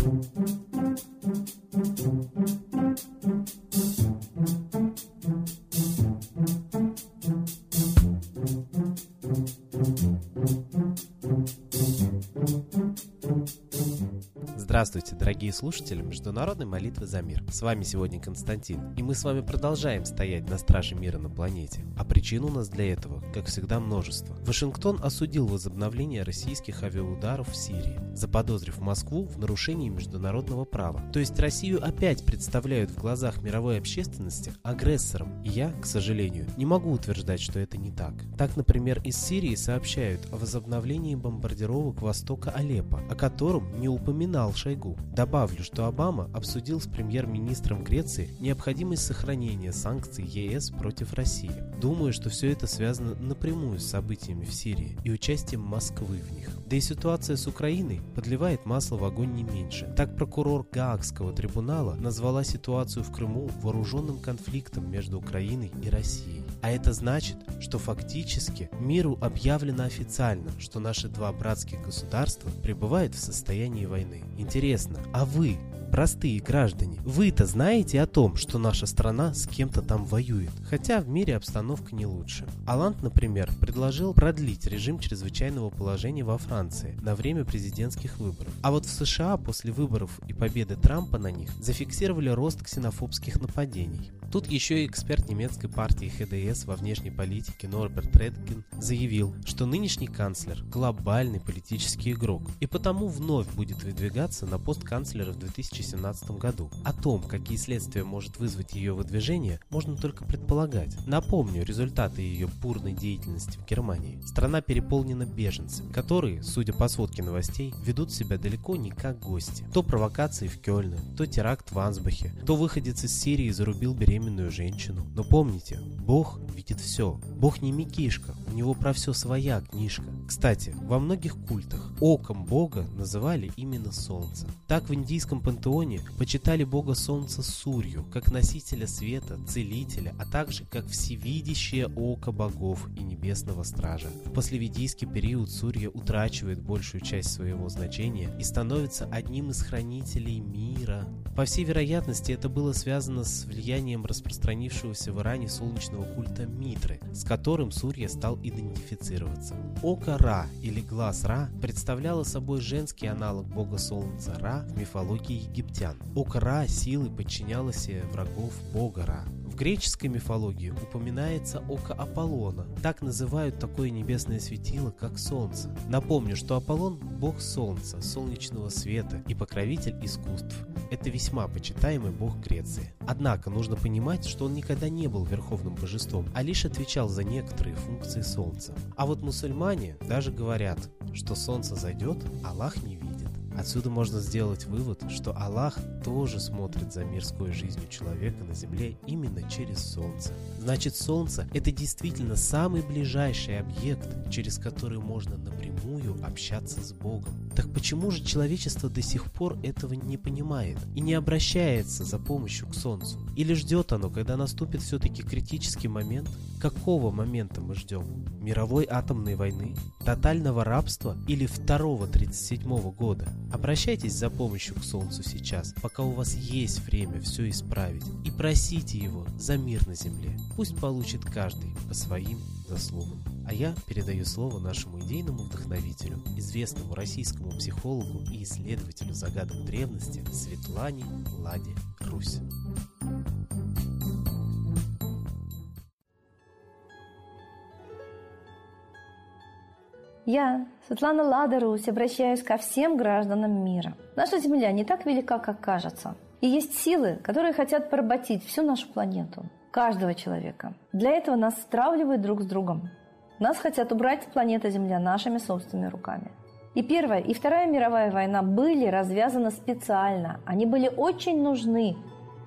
thank you Здравствуйте, дорогие слушатели Международной молитвы за мир. С вами сегодня Константин, и мы с вами продолжаем стоять на страже мира на планете. А причин у нас для этого, как всегда, множество. Вашингтон осудил возобновление российских авиаударов в Сирии, заподозрив Москву в нарушении международного права. То есть Россию опять представляют в глазах мировой общественности агрессором, и я, к сожалению, не могу утверждать, что это не так. Так, например, из Сирии сообщают о возобновлении бомбардировок востока Алеппо, о котором не упоминал Шойгу. Добавлю, что Обама обсудил с премьер-министром Греции необходимость сохранения санкций ЕС против России. Думаю, что все это связано напрямую с событиями в Сирии и участием Москвы в них. Да и ситуация с Украиной подливает масло в огонь не меньше. Так прокурор Гаагского трибунала назвала ситуацию в Крыму вооруженным конфликтом между Украиной и Россией. А это значит, что фактически миру объявлено официально, что наши два братских государства пребывают в состоянии войны. Интересно, а вы, простые граждане, вы-то знаете о том, что наша страна с кем-то там воюет, хотя в мире обстановка не лучше. Аланд, например, предложил продлить режим чрезвычайного положения во Франции на время президентских выборов. А вот в США после выборов и победы Трампа на них зафиксировали рост ксенофобских нападений. Тут еще и эксперт немецкой партии ХДС во внешней политике Норберт Редкин заявил, что нынешний канцлер – глобальный политический игрок, и потому вновь будет выдвигаться на пост канцлера в 2017 году. О том, какие следствия может вызвать ее выдвижение, можно только предполагать. Напомню результаты ее бурной деятельности в Германии. Страна переполнена беженцами, которые, судя по сводке новостей, ведут себя далеко не как гости. То провокации в Кёльне, то теракт в Ансбахе, то выходец из Сирии зарубил беременную женщину. Но помните, Бог видит все. Бог не Микишка, у него про все своя книжка. Кстати, во многих культах оком Бога называли именно Солнце. Так в индийском пантеоне почитали Бога Солнца Сурью, как носителя света, целителя, а также как всевидящее око богов и небесного стража. В послеведийский период Сурья утрачивает большую часть своего значения и становится одним из хранителей мира. По всей вероятности, это было связано с влиянием распространившегося в Иране солнечного культа Митры, с которым Сурья стал идентифицироваться. Око Ра или глаз Ра представляло собой женский аналог бога солнца Ра в мифологии египтян. Око Ра силой подчинялось врагов бога Ра греческой мифологии упоминается око Аполлона. Так называют такое небесное светило, как Солнце. Напомню, что Аполлон – бог Солнца, солнечного света и покровитель искусств. Это весьма почитаемый бог Греции. Однако нужно понимать, что он никогда не был верховным божеством, а лишь отвечал за некоторые функции Солнца. А вот мусульмане даже говорят, что Солнце зайдет, Аллах не видит. Отсюда можно сделать вывод, что Аллах тоже смотрит за мирской жизнью человека на земле именно через Солнце. Значит, Солнце – это действительно самый ближайший объект, через который можно напрямую общаться с Богом. Так почему же человечество до сих пор этого не понимает и не обращается за помощью к Солнцу? Или ждет оно, когда наступит все-таки критический момент? Какого момента мы ждем? Мировой атомной войны? Тотального рабства или второго 37 -го года? Обращайтесь за помощью к Солнцу сейчас, пока у вас есть время все исправить, и просите его за мир на земле. Пусть получит каждый по своим заслугам. А я передаю слово нашему идейному вдохновителю, известному российскому психологу и исследователю загадок древности Светлане Ладе Русь. Я, Светлана Лада обращаюсь ко всем гражданам мира. Наша Земля не так велика, как кажется. И есть силы, которые хотят поработить всю нашу планету, каждого человека. Для этого нас стравливают друг с другом. Нас хотят убрать с планеты Земля нашими собственными руками. И Первая, и Вторая мировая война были развязаны специально. Они были очень нужны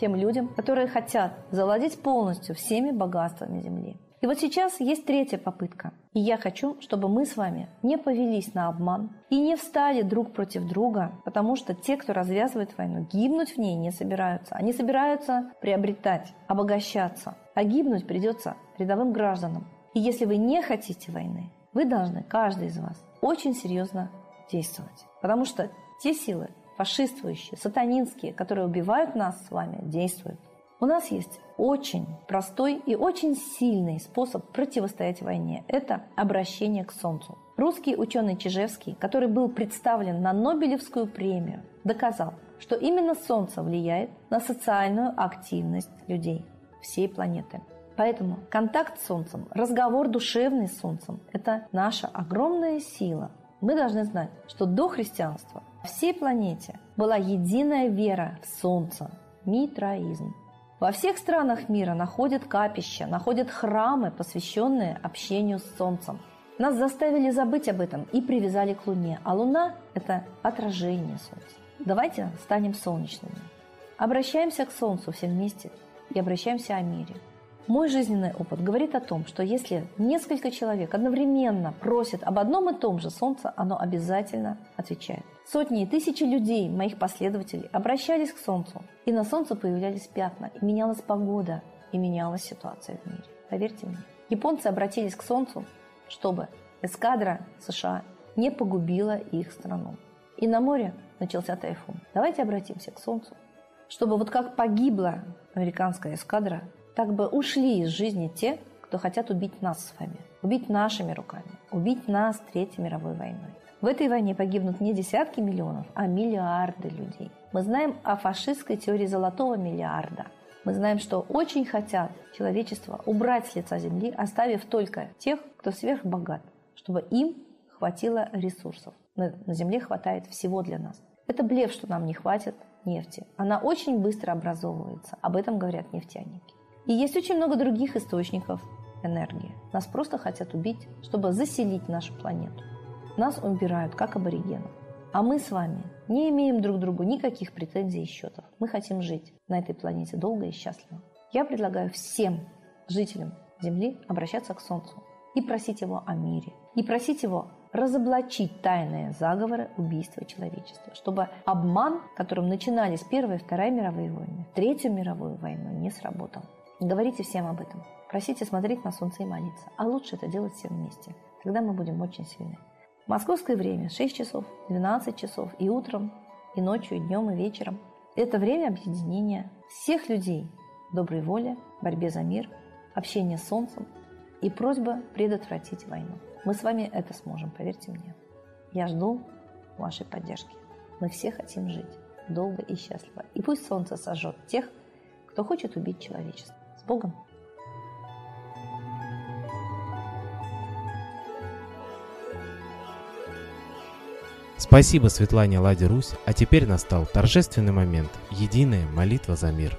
тем людям, которые хотят завладеть полностью всеми богатствами Земли. И вот сейчас есть третья попытка. И я хочу, чтобы мы с вами не повелись на обман и не встали друг против друга, потому что те, кто развязывает войну, гибнуть в ней не собираются. Они собираются приобретать, обогащаться. А гибнуть придется рядовым гражданам. И если вы не хотите войны, вы должны, каждый из вас, очень серьезно действовать. Потому что те силы, фашистующие, сатанинские, которые убивают нас с вами, действуют. У нас есть очень простой и очень сильный способ противостоять войне. Это обращение к Солнцу. Русский ученый Чижевский, который был представлен на Нобелевскую премию, доказал, что именно Солнце влияет на социальную активность людей всей планеты. Поэтому контакт с Солнцем, разговор душевный с Солнцем – это наша огромная сила. Мы должны знать, что до христианства всей планете была единая вера в Солнце – митраизм. Во всех странах мира находят капища, находят храмы, посвященные общению с Солнцем. Нас заставили забыть об этом и привязали к Луне, а Луна – это отражение Солнца. Давайте станем солнечными. Обращаемся к Солнцу все вместе и обращаемся о мире. Мой жизненный опыт говорит о том, что если несколько человек одновременно просят об одном и том же Солнце, оно обязательно отвечает. Сотни и тысячи людей, моих последователей, обращались к Солнцу, и на Солнце появлялись пятна, и менялась погода, и менялась ситуация в мире. Поверьте мне. Японцы обратились к Солнцу, чтобы эскадра США не погубила их страну. И на море начался тайфун. Давайте обратимся к Солнцу, чтобы вот как погибла американская эскадра, так бы ушли из жизни те, кто хотят убить нас с вами, убить нашими руками, убить нас Третьей мировой войной. В этой войне погибнут не десятки миллионов, а миллиарды людей. Мы знаем о фашистской теории золотого миллиарда. Мы знаем, что очень хотят человечество убрать с лица земли, оставив только тех, кто сверхбогат, чтобы им хватило ресурсов. На, на земле хватает всего для нас. Это блеф, что нам не хватит нефти. Она очень быстро образовывается. Об этом говорят нефтяники. И есть очень много других источников энергии. Нас просто хотят убить, чтобы заселить нашу планету. Нас убирают, как аборигенов. А мы с вами не имеем друг другу никаких претензий и счетов. Мы хотим жить на этой планете долго и счастливо. Я предлагаю всем жителям Земли обращаться к Солнцу и просить его о мире. И просить его разоблачить тайные заговоры убийства человечества, чтобы обман, которым начинались Первая и Вторая мировые войны, Третью мировую войну, не сработал. Говорите всем об этом. Просите смотреть на солнце и молиться. А лучше это делать все вместе. Тогда мы будем очень сильны. Московское время 6 часов, 12 часов и утром, и ночью, и днем, и вечером. Это время объединения всех людей доброй воли, борьбе за мир, общения с солнцем и просьба предотвратить войну. Мы с вами это сможем, поверьте мне. Я жду вашей поддержки. Мы все хотим жить долго и счастливо. И пусть солнце сожжет тех, кто хочет убить человечество. С Богом! Спасибо Светлане Ладе Русь, а теперь настал торжественный момент – единая молитва за мир.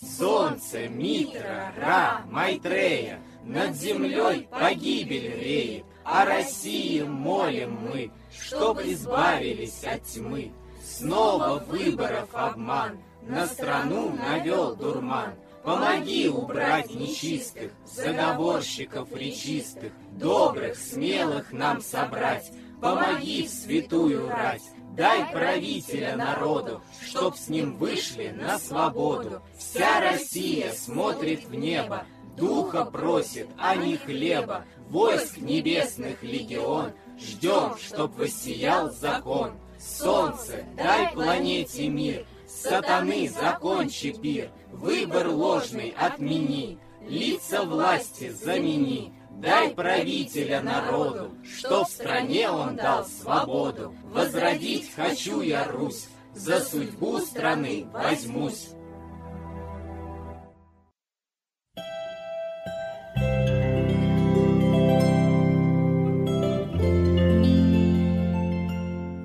Солнце, Митра, Ра, Майтрея, над землей погибель реет, о России молим мы, чтоб избавились от тьмы. Снова выборов обман, на страну навел дурман – Помоги убрать нечистых, заговорщиков речистых, добрых, смелых нам собрать. Помоги в святую рать, дай правителя народу, чтоб с ним вышли на свободу. Вся Россия смотрит в небо, духа просит, а не хлеба. Войск небесных легион, ждем, чтоб воссиял закон. Солнце, дай планете мир, Сатаны, закончи пир, выбор ложный отмени, лица власти замени, дай правителя народу, что в стране он дал свободу. Возродить хочу я Русь, за судьбу страны возьмусь.